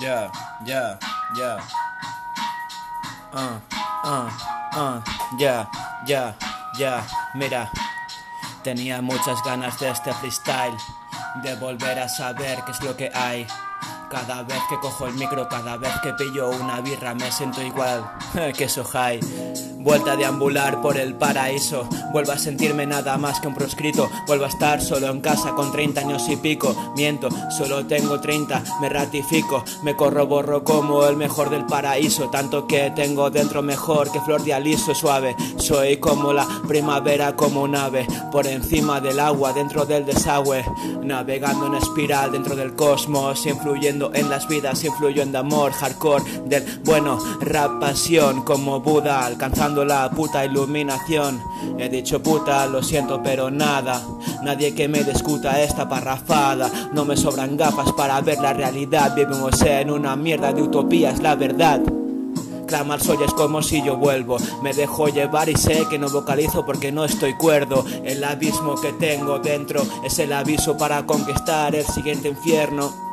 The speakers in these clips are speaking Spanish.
Ya, ya, ya. Ah, ah, ah, ya, ya, ya. Mira, tenía muchas ganas de este freestyle, de volver a saber qué es lo que hay. Cada vez que cojo el micro, cada vez que pillo una birra, me siento igual que high. Vuelta a deambular por el paraíso, vuelvo a sentirme nada más que un proscrito, vuelvo a estar solo en casa con 30 años y pico. Miento, solo tengo 30, me ratifico, me corroborro como el mejor del paraíso, tanto que tengo dentro mejor que flor de aliso suave. Soy como la primavera, como un ave, por encima del agua, dentro del desagüe, navegando en espiral dentro del cosmos, influyendo en las vidas, influyo en de amor, hardcore, del bueno, rap pasión, como Buda, alcanzando la puta iluminación. He dicho puta, lo siento, pero nada, nadie que me discuta esta parrafada. No me sobran gafas para ver la realidad, vivimos en una mierda de utopías, la verdad. Clamar soy es como si yo vuelvo. Me dejo llevar y sé que no vocalizo porque no estoy cuerdo. El abismo que tengo dentro es el aviso para conquistar el siguiente infierno.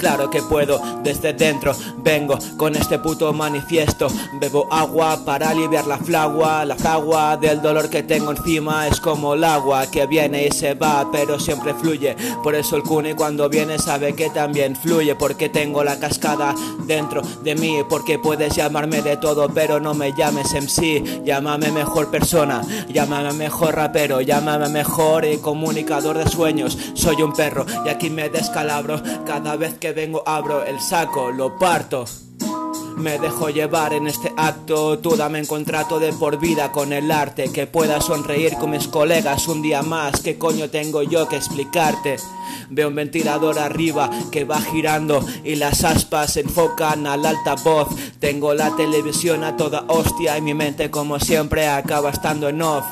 Claro que puedo, desde dentro vengo con este puto manifiesto. Bebo agua para aliviar la flagua, la fragua del dolor que tengo encima es como el agua que viene y se va, pero siempre fluye. Por eso el cune cuando viene sabe que también fluye, porque tengo la cascada dentro de mí, porque puedes llamarme de todo, pero no me llames MC. Llámame mejor persona, llámame mejor rapero, llámame mejor comunicador de sueños. Soy un perro y aquí me descalabro cada vez que vengo abro el saco, lo parto. Me dejo llevar en este acto, tú dame un contrato de por vida con el arte, que pueda sonreír con mis colegas un día más, ¿qué coño tengo yo que explicarte? Veo un ventilador arriba que va girando y las aspas se enfocan al altavoz. Tengo la televisión a toda hostia y mi mente como siempre acaba estando en off.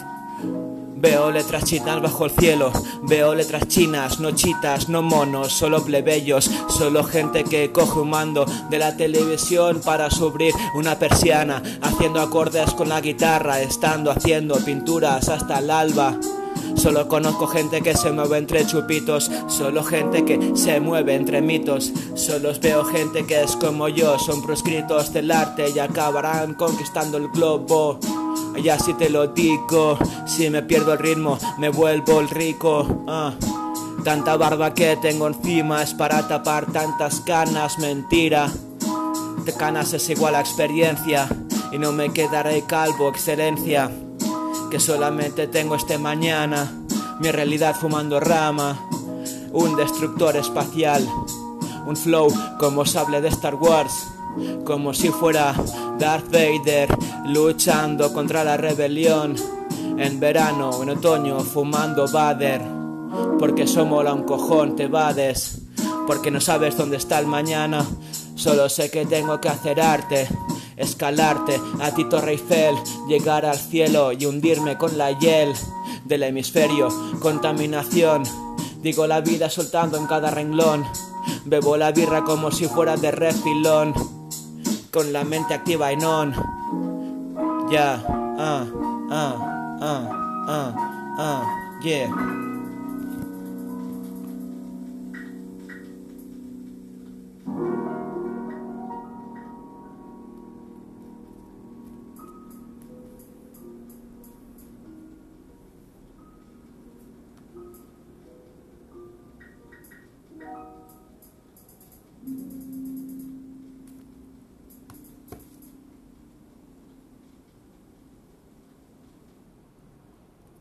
Veo letras chinas bajo el cielo, veo letras chinas, no chitas, no monos, solo plebeyos, solo gente que coge un mando de la televisión para subir una persiana, haciendo acordes con la guitarra, estando haciendo pinturas hasta el alba. Solo conozco gente que se mueve entre chupitos, solo gente que se mueve entre mitos. Solo veo gente que es como yo, son proscritos del arte y acabarán conquistando el globo. Y así te lo digo, si me pierdo el ritmo, me vuelvo el rico. Ah. Tanta barba que tengo encima es para tapar tantas canas, mentira. De canas es igual a experiencia y no me quedaré calvo, excelencia. Que solamente tengo este mañana, mi realidad fumando rama, un destructor espacial, un flow como sable de Star Wars como si fuera Darth Vader luchando contra la rebelión. En verano en otoño fumando Bader, porque somos la un cojón, te vades, porque no sabes dónde está el mañana. Solo sé que tengo que hacer arte, escalarte a ti Torre llegar al cielo y hundirme con la hiel del hemisferio, contaminación. Digo la vida soltando en cada renglón. Bebo la birra como si fuera de refilón con la mente activa y non. Ya, ah, ah, ah, ah, ah, yeah.